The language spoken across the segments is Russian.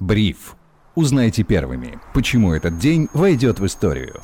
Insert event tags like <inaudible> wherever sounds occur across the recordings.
Бриф. Узнайте первыми, почему этот день войдет в историю.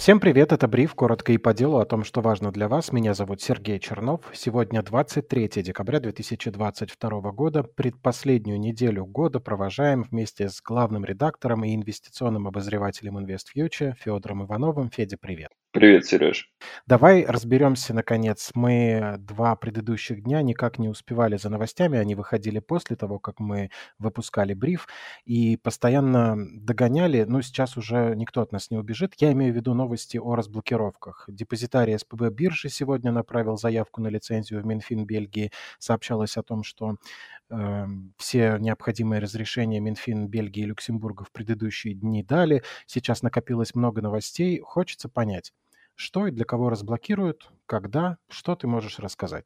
Всем привет, это Бриф, коротко и по делу о том, что важно для вас. Меня зовут Сергей Чернов. Сегодня 23 декабря 2022 года. Предпоследнюю неделю года провожаем вместе с главным редактором и инвестиционным обозревателем InvestFuture Федором Ивановым. Федя, привет. Привет, Сереж. Давай разберемся, наконец. Мы два предыдущих дня никак не успевали за новостями. Они выходили после того, как мы выпускали бриф. И постоянно догоняли. Но сейчас уже никто от нас не убежит. Я имею в виду новости о разблокировках. Депозитарий СПБ биржи сегодня направил заявку на лицензию в Минфин Бельгии. Сообщалось о том, что э, все необходимые разрешения Минфин Бельгии и Люксембурга в предыдущие дни дали. Сейчас накопилось много новостей. Хочется понять, что и для кого разблокируют, когда, что ты можешь рассказать?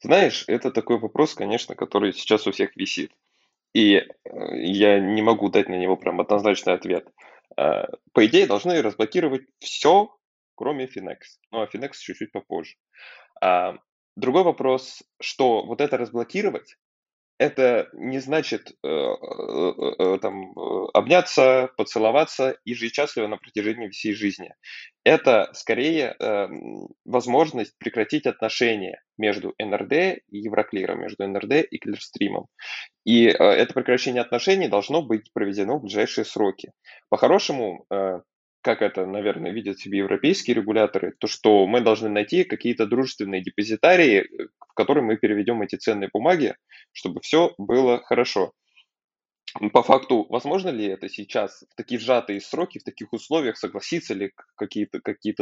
Знаешь, это такой вопрос, конечно, который сейчас у всех висит. И э, я не могу дать на него прям однозначный ответ. Э, по идее, должны разблокировать все, кроме Finex. Ну, а Finex чуть-чуть попозже. Другой вопрос, что вот это разблокировать, это не значит э, э, э, там, обняться, поцеловаться и жить счастливо на протяжении всей жизни. Это скорее возможность прекратить отношения между НРД и Евроклиром, между НРД и Клирстримом. И это прекращение отношений должно быть проведено в ближайшие сроки. По-хорошему, как это, наверное, видят себе европейские регуляторы, то что мы должны найти какие-то дружественные депозитарии, э, в которые мы переведем эти ценные бумаги, чтобы все было хорошо. По факту, возможно ли это сейчас в такие сжатые сроки, в таких условиях, согласиться ли какие-то какие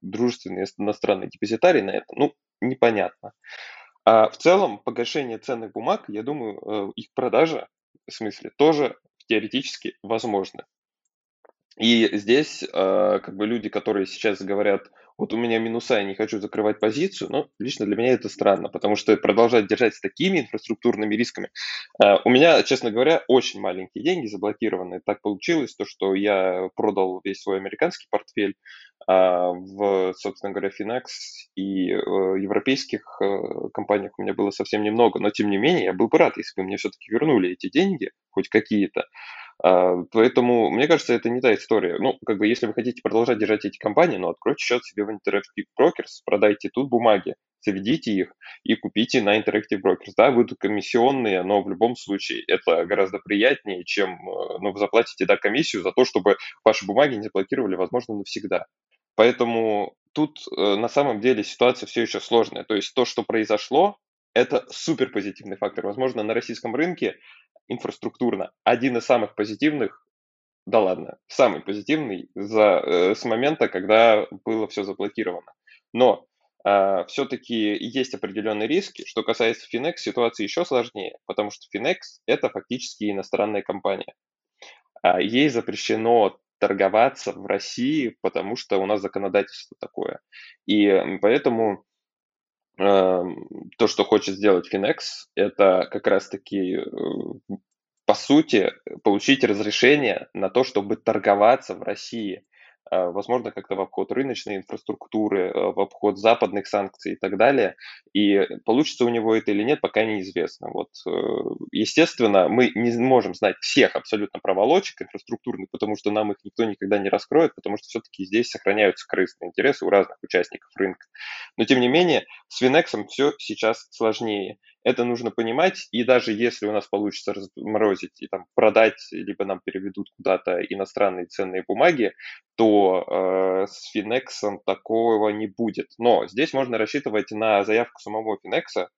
дружественные иностранные депозитарии на это? Ну, непонятно. А в целом, погашение ценных бумаг, я думаю, э, их продажа, в смысле, тоже теоретически возможно. И здесь, э, как бы люди, которые сейчас говорят, вот у меня минуса, я не хочу закрывать позицию, ну, лично для меня это странно, потому что продолжать держать с такими инфраструктурными рисками. Э, у меня, честно говоря, очень маленькие деньги заблокированы. Так получилось, то, что я продал весь свой американский портфель э, в, собственно говоря, Finex и э, европейских э, компаниях у меня было совсем немного, но тем не менее я был бы рад, если бы мне все-таки вернули эти деньги, хоть какие-то. А, поэтому, мне кажется, это не та история. Ну, как бы, если вы хотите продолжать держать эти компании, ну, откройте счет себе в Interactive Brokers, продайте тут бумаги, заведите их и купите на Interactive Brokers. Да, будут комиссионные, но в любом случае это гораздо приятнее, чем, э, ну, вы заплатите, да, комиссию за то, чтобы ваши бумаги не заблокировали, возможно, навсегда. Поэтому тут э, на самом деле ситуация все еще сложная. То есть то, что произошло, это супер позитивный фактор. Возможно, на российском рынке инфраструктурно один из самых позитивных, да ладно, самый позитивный за, э, с момента, когда было все заблокировано. Но э, а, все-таки есть определенные риски. Что касается Finex, ситуация еще сложнее, потому что Finex – это фактически иностранная компания. А ей запрещено торговаться в России, потому что у нас законодательство такое. И поэтому то, что хочет сделать Finex, это как раз-таки, э, по сути, получить разрешение на то, чтобы торговаться в России. А, возможно, как-то в обход рыночной инфраструктуры, э, в обход западных санкций и так далее. И получится у него это или нет, пока неизвестно. Вот, э, естественно, мы не можем знать всех абсолютно проволочек инфраструктурных, потому что нам их никто никогда не раскроет, потому что все-таки здесь сохраняются корыстные интересы у разных участников рынка. Но, тем не менее, с Винексом все сейчас сложнее. Это нужно понимать, и даже если у нас получится разморозить и там продать, либо нам переведут куда-то иностранные ценные бумаги, то э, с Finex такого не будет. Но здесь можно рассчитывать на заявку самого Finex.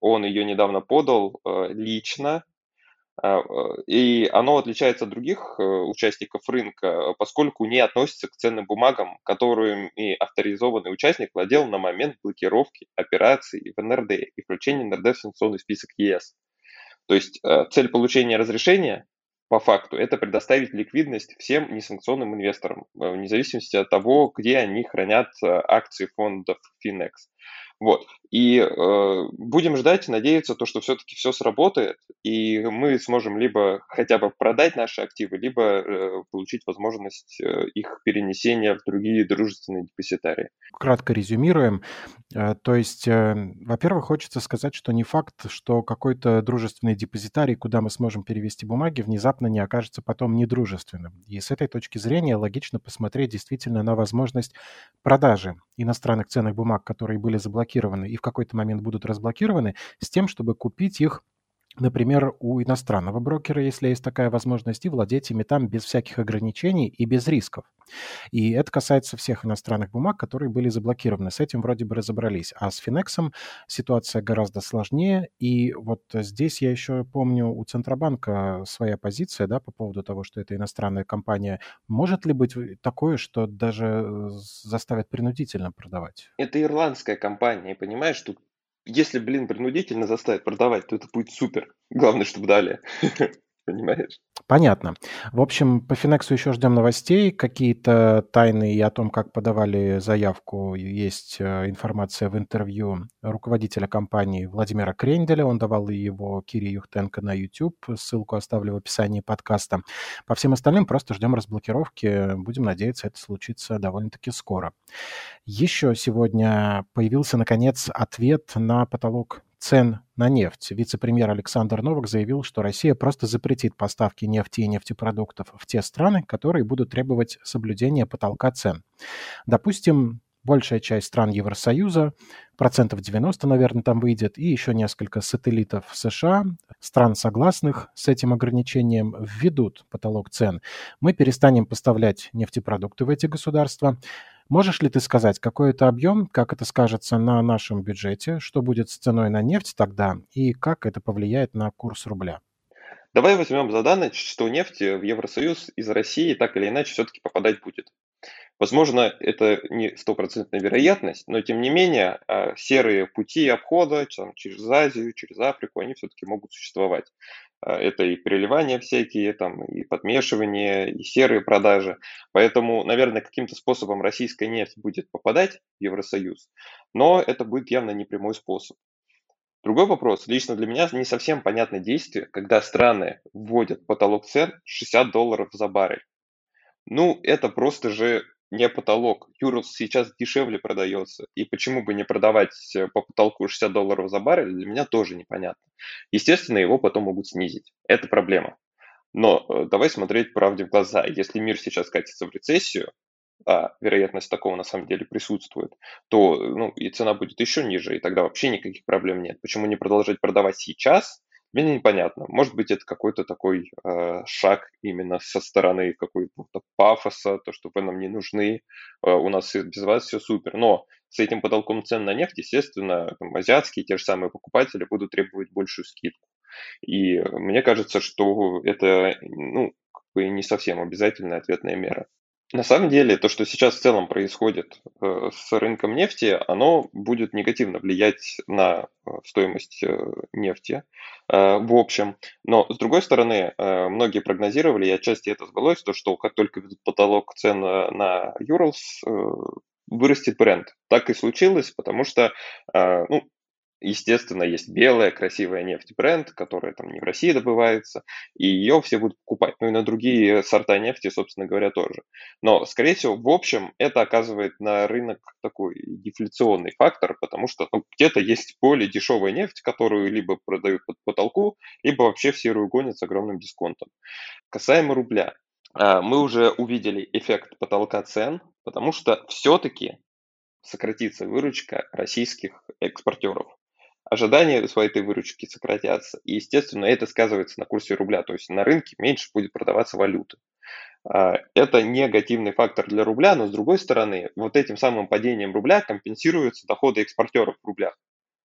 Он ее недавно подал э, лично, и оно отличается от других э, участников рынка, поскольку не относится к ценным бумагам, которыми авторизованный участник владел на момент блокировки операций в НРД и включения НРД в санкционный список ЕС. То есть э, цель получения разрешения по факту это предоставить ликвидность всем несанкционным инвесторам, вне зависимости от того, где они хранят акции фондов Finex. Вот. И э, будем ждать, надеяться, то, что все-таки все сработает, и мы сможем либо хотя бы продать наши активы, либо э, получить возможность э, их перенесения в другие дружественные депозитарии. Кратко резюмируем. Э, то есть, э, во-первых, хочется сказать, что не факт, что какой-то дружественный депозитарий, куда мы сможем перевести бумаги, внезапно не окажется потом недружественным. И с этой точки зрения логично посмотреть действительно на возможность продажи иностранных ценных бумаг, которые были заблокированы и в какой-то момент будут разблокированы, с тем, чтобы купить их например, у иностранного брокера, если есть такая возможность, и владеть ими там без всяких ограничений и без рисков. И это касается всех иностранных бумаг, которые были заблокированы. С этим вроде бы разобрались. А с Финексом ситуация гораздо сложнее. И вот здесь я еще помню у Центробанка своя позиция да, по поводу того, что это иностранная компания. Может ли быть такое, что даже э, заставят принудительно продавать? Это ирландская компания, понимаешь? Тут если, блин, принудительно заставить продавать, то это будет супер. Главное, чтобы дали. <laughs> Понимаешь? Понятно. В общем, по Финексу еще ждем новостей. Какие-то тайны и о том, как подавали заявку, есть э, информация в интервью руководителя компании Владимира Кренделя. Он давал его Кире Юхтенко на YouTube. Ссылку оставлю в описании подкаста. По всем остальным просто ждем разблокировки. Будем надеяться, это случится довольно-таки скоро. Еще сегодня появился, наконец, ответ на потолок цен на нефть. Вице-премьер Александр Новак заявил, что Россия просто запретит поставки нефти и нефтепродуктов в те страны, которые будут требовать соблюдения потолка цен. Допустим, большая часть стран Евросоюза, процентов 90, наверное, там выйдет, и еще несколько сателлитов США, стран, согласных с этим ограничением, введут потолок цен. Мы перестанем поставлять нефтепродукты в эти государства, Можешь ли ты сказать, какой это объем, как это скажется на нашем бюджете, что будет с ценой на нефть тогда и как это повлияет на курс рубля? Давай возьмем за данность, что нефть в Евросоюз из России так или иначе все-таки попадать будет. Возможно, это не стопроцентная вероятность, но тем не менее а, серые пути обхода там, через Азию, через Африку, они все-таки могут существовать. А, это и переливания всякие, там, и подмешивание, и серые продажи. Поэтому, наверное, каким-то способом российская нефть будет попадать в Евросоюз, но это будет явно не прямой способ. Другой вопрос. Лично для меня не совсем понятное действие, когда страны вводят потолок цен 60 долларов за баррель. Ну, это просто же не потолок. Юрлс сейчас дешевле продается. И почему бы не продавать э, по потолку 60 долларов за баррель, для меня тоже непонятно. Естественно, его потом могут снизить. Это проблема. Но э, давай смотреть правде в глаза. Если мир сейчас катится в рецессию, а вероятность такого на самом деле присутствует, то ну, и цена будет еще ниже, и тогда вообще никаких проблем нет. Почему не продолжать продавать сейчас, мне непонятно. Может быть, это какой-то такой э, шаг именно со стороны какого-то пафоса, то, что вы нам не нужны, э, у нас без вас все супер. Но с этим потолком цен на нефть, естественно, там, азиатские те же самые покупатели будут требовать большую скидку. И мне кажется, что это ну, как бы не совсем обязательная ответная мера. На самом деле, то, что сейчас в целом происходит э, с рынком нефти, оно будет негативно влиять на э, стоимость э, нефти в общем. Но, с другой стороны, многие прогнозировали, и отчасти это сбылось, то, что как только ведут потолок цен на Urals, вырастет бренд. Так и случилось, потому что ну, Естественно, есть белая красивая нефть бренд, которая там не в России добывается, и ее все будут покупать. Ну и на другие сорта нефти, собственно говоря, тоже. Но, скорее всего, в общем, это оказывает на рынок такой дефляционный фактор, потому что ну, где-то есть более дешевая нефть, которую либо продают под потолку, либо вообще в серую гонят с огромным дисконтом. Касаемо рубля. А, мы уже увидели эффект потолка цен, потому что все-таки сократится выручка российских экспортеров ожидания своей этой выручки сократятся. И, естественно, это сказывается на курсе рубля, то есть на рынке меньше будет продаваться валюты. А, это негативный фактор для рубля, но с другой стороны, вот этим самым падением рубля компенсируются доходы экспортеров в рублях.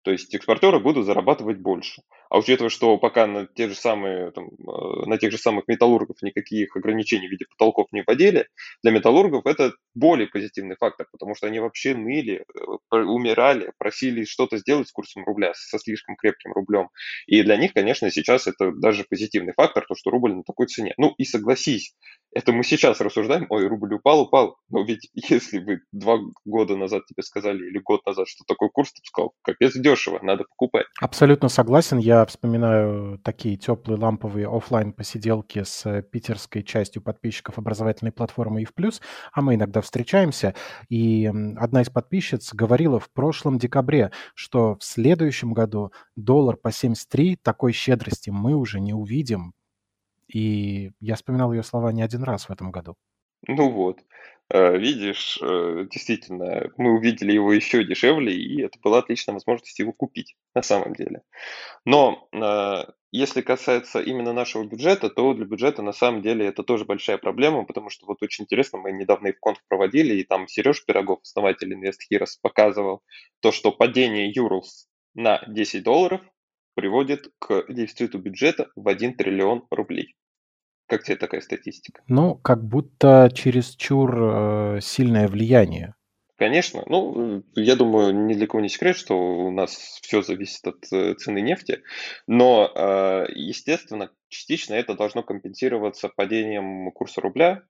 То есть экспортеры будут зарабатывать больше. А учитывая, что пока на, те же самые, там, э, на тех же самых металлургов никаких ограничений в виде потолков не вводили, для металлургов это более позитивный фактор, потому что они вообще ныли, э, умирали, просили что-то сделать с курсом рубля, со слишком крепким рублем. И для них, конечно, сейчас это даже позитивный фактор, то, что рубль на такой цене. Ну и согласись, это мы сейчас рассуждаем, ой, рубль упал, упал. Но ведь <laughs> если бы два года назад тебе сказали, или год назад, что такой курс, ты бы сказал, капец дешево, надо покупать. Абсолютно согласен. Я вспоминаю такие теплые ламповые офлайн посиделки с питерской частью подписчиков образовательной платформы и в плюс, а мы иногда встречаемся. И одна из подписчиц говорила в прошлом декабре, что в следующем году доллар по 73 такой щедрости мы уже не увидим и я вспоминал ее слова не один раз в этом году. Ну вот, видишь, э, действительно, мы увидели его еще дешевле, и это была отличная возможность его купить на самом деле. Но э, если касается именно нашего бюджета, то для бюджета на самом деле это тоже большая проблема, потому что вот очень интересно, мы недавно ивконф проводили, и там Сереж Пирогов, основатель Invest Heroes, показывал то, что падение Юрлс на 10 долларов приводит к дефициту бюджета в 1 триллион рублей. Как тебе такая статистика? Ну, как будто чересчур э, сильное влияние. Конечно. Ну, я думаю, ни для кого не секрет, что у нас все зависит от э, цены нефти. Но, э, естественно, частично это должно компенсироваться падением курса рубля,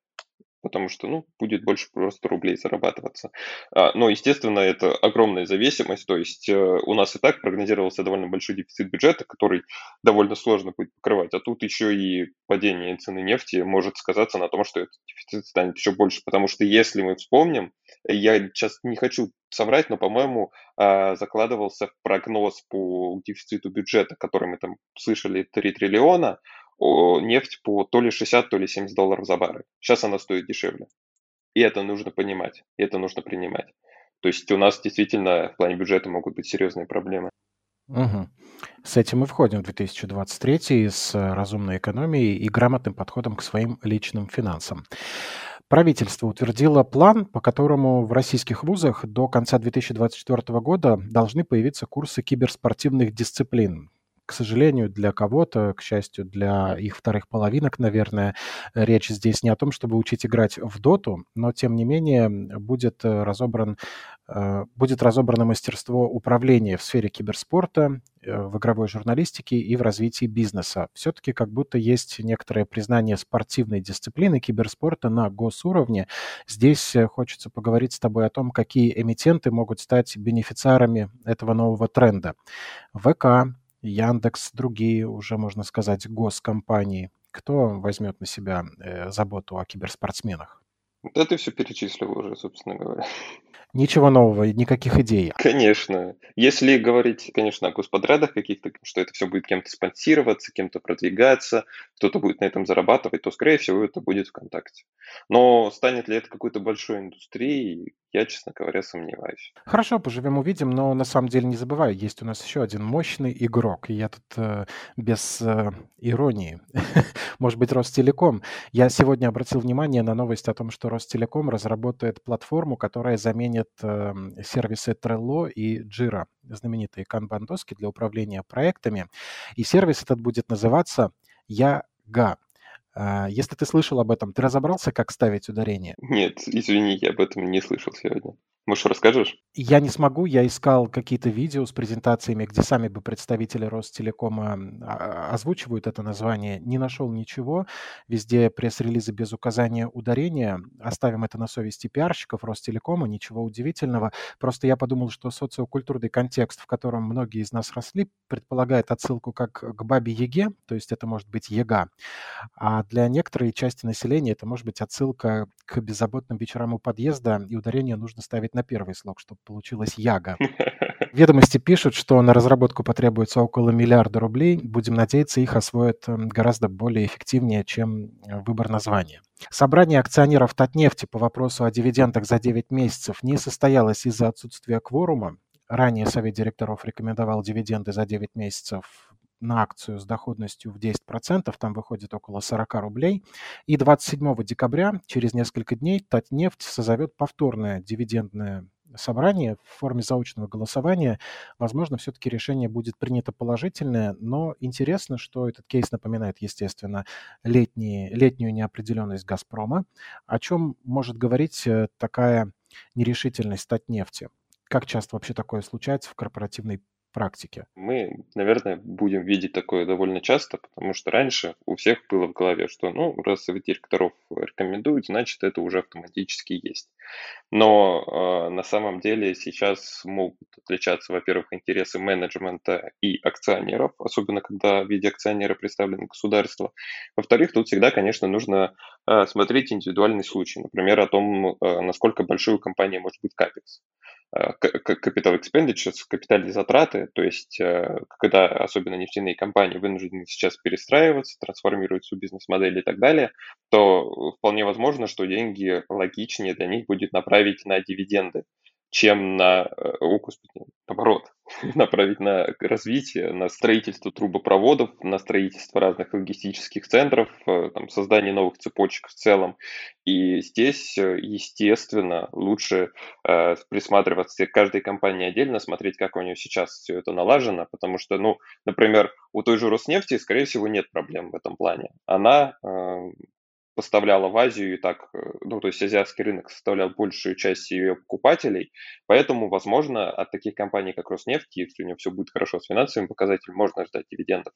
потому что, ну, будет больше просто рублей зарабатываться. А, но, естественно, это огромная зависимость, то есть э, у нас и так прогнозировался довольно большой дефицит бюджета, который довольно сложно будет покрывать, а тут еще и падение цены нефти может сказаться на том, что этот дефицит станет еще больше, потому что если мы вспомним, я сейчас не хочу соврать, но, по-моему, а, закладывался прогноз по дефициту бюджета, который мы там слышали, 3 триллиона, нефть по то ли 60, то ли 70 долларов за баррель. Сейчас она стоит дешевле. И это нужно понимать, и это нужно принимать. То есть у нас действительно в плане бюджета могут быть серьезные проблемы. Угу. С этим мы входим в 2023 с разумной экономией и грамотным подходом к своим личным финансам. Правительство утвердило план, по которому в российских вузах до конца 2024 года должны появиться курсы киберспортивных дисциплин, к сожалению, для кого-то, к счастью, для их вторых половинок, наверное, речь здесь не о том, чтобы учить играть в доту, но, тем не менее, будет э, разобран э, будет разобрано мастерство управления в сфере киберспорта, э, в игровой журналистике и в развитии бизнеса. Все-таки как будто есть некоторое признание спортивной дисциплины киберспорта на госуровне. Здесь хочется поговорить с тобой о том, какие эмитенты могут стать бенефициарами этого нового тренда. ВК, Яндекс, другие уже, можно сказать, госкомпании. Кто возьмет на себя э, заботу о киберспортсменах? Да ты все перечислил уже, собственно говоря. Ничего нового, никаких идей. Конечно. Если говорить, конечно, о господрядах каких-то, что это все будет кем-то спонсироваться, кем-то продвигаться, кто-то будет на этом зарабатывать, то, скорее всего, это будет ВКонтакте. Но станет ли это какой-то большой индустрией, я, честно говоря, сомневаюсь. Хорошо, поживем, увидим, но на самом деле не забываю, есть у нас еще один мощный игрок. И я тут э, без э, иронии. <laughs> Может быть, Ростелеком. Я сегодня обратил внимание на новость о том, что Ростелеком разработает платформу, которая заменит э, сервисы Trello и Jira, знаменитые канбан-доски для управления проектами. И сервис этот будет называться Яга. А, если ты слышал об этом, ты разобрался, как ставить ударение? Нет, извини, я об этом не слышал сегодня. Может, расскажешь? Я не смогу. Я искал какие-то видео с презентациями, где сами бы представители Ростелекома а, озвучивают это название. Не нашел ничего. Везде пресс-релизы без указания ударения. Оставим это на совести пиарщиков Ростелекома. Ничего удивительного. Просто я подумал, что социокультурный контекст, в котором многие из нас росли, предполагает отсылку как к бабе Еге, то есть это может быть Ега. А для некоторой части населения это может быть отсылка к беззаботным вечерам у подъезда, и ударение нужно ставить на первый слог, чтобы получилось Яга. <laughs> Ведомости пишут, что на разработку потребуется около миллиарда рублей. Будем надеяться, их освоят эм, гораздо более эффективнее, чем э, выбор названия. Собрание акционеров Татнефти по вопросу о дивидендах за 9 месяцев не состоялось из-за отсутствия кворума. Ранее Совет директоров рекомендовал дивиденды за 9 месяцев на акцию с доходностью в 10%, там выходит около 40 рублей. И 27 декабря, через несколько дней, Татнефть созовет повторное дивидендное собрании в форме заочного голосования, возможно, все-таки решение будет принято положительное, но интересно, что этот кейс напоминает, естественно, летние, летнюю неопределенность «Газпрома», о чем может говорить э, такая нерешительность Татнефти. Как часто вообще такое случается в корпоративной практике? Мы, наверное, будем видеть такое довольно часто, потому что раньше у всех было в голове, что, ну, раз совет директоров рекомендует, значит, это уже автоматически есть. Но э, на самом деле сейчас могут отличаться, во-первых, интересы менеджмента и акционеров, особенно когда в виде акционера представлено государство. Во-вторых, тут всегда, конечно, нужно э, смотреть индивидуальный случай. Например, о том, э, насколько большой у компании может быть капекс. Capital Expenditures, капитальные затраты, то есть э, когда особенно нефтяные компании вынуждены сейчас перестраиваться, трансформировать свою бизнес-модель и так далее, то вполне возможно, что деньги логичнее для них будет направить на дивиденды чем на, э, о, господи, наоборот, <laughs> направить на развитие, на строительство трубопроводов, на строительство разных логистических центров, э, там, создание новых цепочек в целом. И здесь, э, естественно, лучше э, присматриваться к каждой компании отдельно, смотреть, как у нее сейчас все это налажено, потому что, ну, например, у той же Роснефти, скорее всего, нет проблем в этом плане. Она э, поставляла в Азию и так, э, ну, то есть азиатский рынок составлял большую часть ее покупателей, поэтому, возможно, от таких компаний, как Роснефть, если у нее все будет хорошо с финансовыми показателями, можно ждать дивидендов.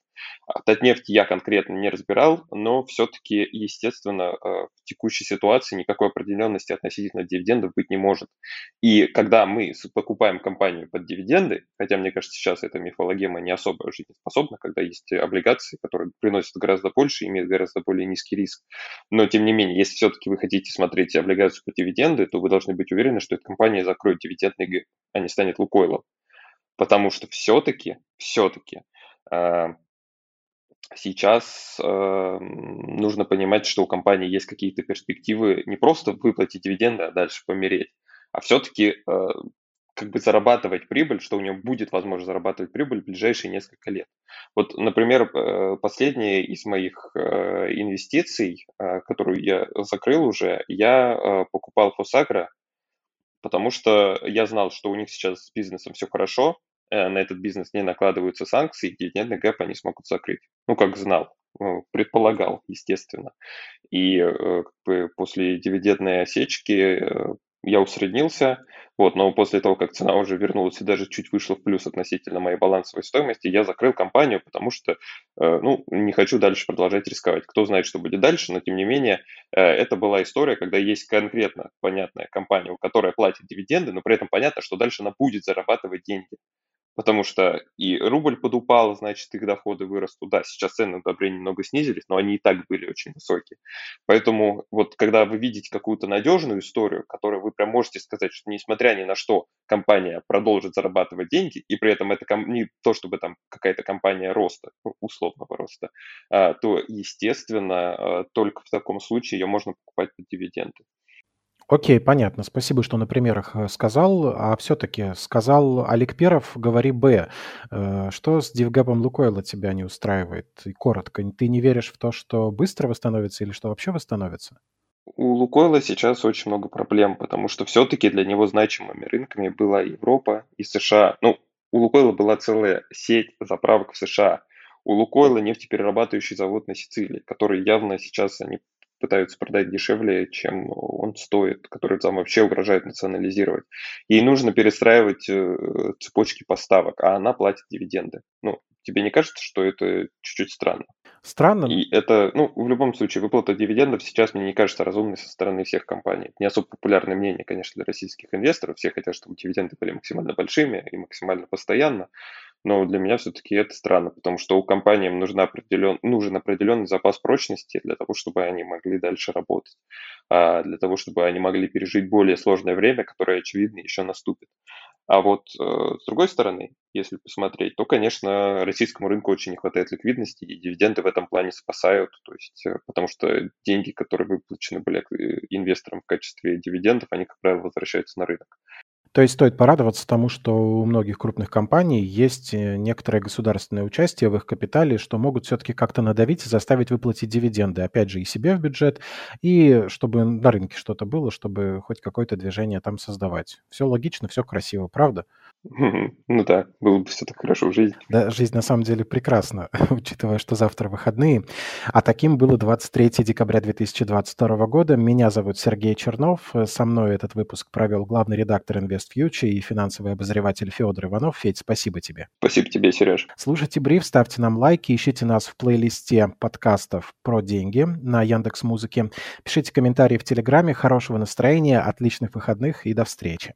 От Татнефти я конкретно не разбирал, но все-таки, естественно, э, в текущей ситуации никакой определенности относительно дивидендов быть не может. И когда мы покупаем компанию под дивиденды, хотя, мне кажется, сейчас эта мифологема не особо жизнеспособна, когда есть облигации, которые приносят гораздо больше, имеют гораздо более низкий риск, но, тем не менее, если все-таки вы хотите смотреть облигацию по дивиденды, то вы должны быть уверены, что эта компания закроет дивидендный а не станет Лукойлом. Потому что все-таки, все-таки э, сейчас э, нужно понимать, что у компании есть какие-то перспективы не просто выплатить дивиденды, а дальше помереть, а все-таки э, как бы зарабатывать прибыль, что у него будет возможность зарабатывать прибыль в ближайшие несколько лет. Вот, например, э, последняя из моих э, инвестиций, э, которую я закрыл уже, я покупал Фосагра, потому что я знал, что у них сейчас с бизнесом все хорошо, на этот бизнес не накладываются санкции, дивидендный гэп они смогут закрыть. Ну, как знал, ну, предполагал, естественно. И как бы после дивидендной осечки я усреднился, вот, но после того, как цена уже вернулась и даже чуть вышла в плюс относительно моей балансовой стоимости, я закрыл компанию, потому что, э, ну, не хочу дальше продолжать рисковать. Кто знает, что будет дальше, но тем не менее, э, это была история, когда есть конкретно понятная компания, которая платит дивиденды, но при этом понятно, что дальше она будет зарабатывать деньги потому что и рубль подупал, значит, их доходы вырастут. Да, сейчас цены на удобрения немного снизились, но они и так были очень высокие. Поэтому вот когда вы видите какую-то надежную историю, которую вы прям можете сказать, что несмотря ни на что компания продолжит зарабатывать деньги, и при этом это не то, чтобы там какая-то компания роста, ну, условного роста, а, то, естественно, а, только в таком случае ее можно покупать под дивиденды. Окей, понятно. Спасибо, что на примерах э, сказал. А все-таки сказал Олег Перов, говори «Б». Э, что с дивгапом Лукойла тебя не устраивает? И коротко, ты не веришь в то, что быстро восстановится или что вообще восстановится? У Лукойла сейчас очень много проблем, потому что все-таки для него значимыми рынками была Европа и США. Ну, у Лукойла была целая сеть заправок в США. У Лукойла нефтеперерабатывающий завод на Сицилии, который явно сейчас они пытаются продать дешевле, чем он стоит, который там вообще угрожает национализировать. Ей нужно перестраивать э, цепочки поставок, а она платит дивиденды. Ну, тебе не кажется, что это чуть-чуть странно? Странно. И это, ну, в любом случае, выплата дивидендов сейчас мне не кажется разумной со стороны всех компаний. Не особо популярное мнение, конечно, для российских инвесторов. Все хотят, чтобы дивиденды были максимально большими и максимально постоянно но для меня все-таки это странно, потому что у компании нужна определен, нужен определенный запас прочности для того, чтобы они могли дальше работать, а для того, чтобы они могли пережить более сложное время, которое, очевидно, еще наступит. А вот э, с другой стороны, если посмотреть, то, конечно, российскому рынку очень не хватает ликвидности, и дивиденды в этом плане спасают, то есть, э, потому что деньги, которые выплачены были э, инвесторам в качестве дивидендов, они, как правило, возвращаются на рынок. То есть стоит порадоваться тому, что у многих крупных компаний есть э, некоторое государственное участие в их капитале, что могут все-таки как-то надавить и заставить выплатить дивиденды, опять же, и себе в бюджет, и чтобы на рынке что-то было, чтобы хоть какое-то движение там создавать. Все логично, все красиво, правда? Ну да, было бы все так хорошо в жизни. Да, жизнь на самом деле прекрасна, <laughs> учитывая, что завтра выходные. А таким было 23 декабря 2022 года. Меня зовут Сергей Чернов. Со мной этот выпуск провел главный редактор InvestFuture и финансовый обозреватель Федор Иванов. Федь, спасибо тебе. Спасибо тебе, Сереж. Слушайте бриф, ставьте нам лайки, ищите нас в плейлисте подкастов про деньги на Яндекс Музыке. Пишите комментарии в Телеграме. Хорошего настроения, отличных выходных и до встречи.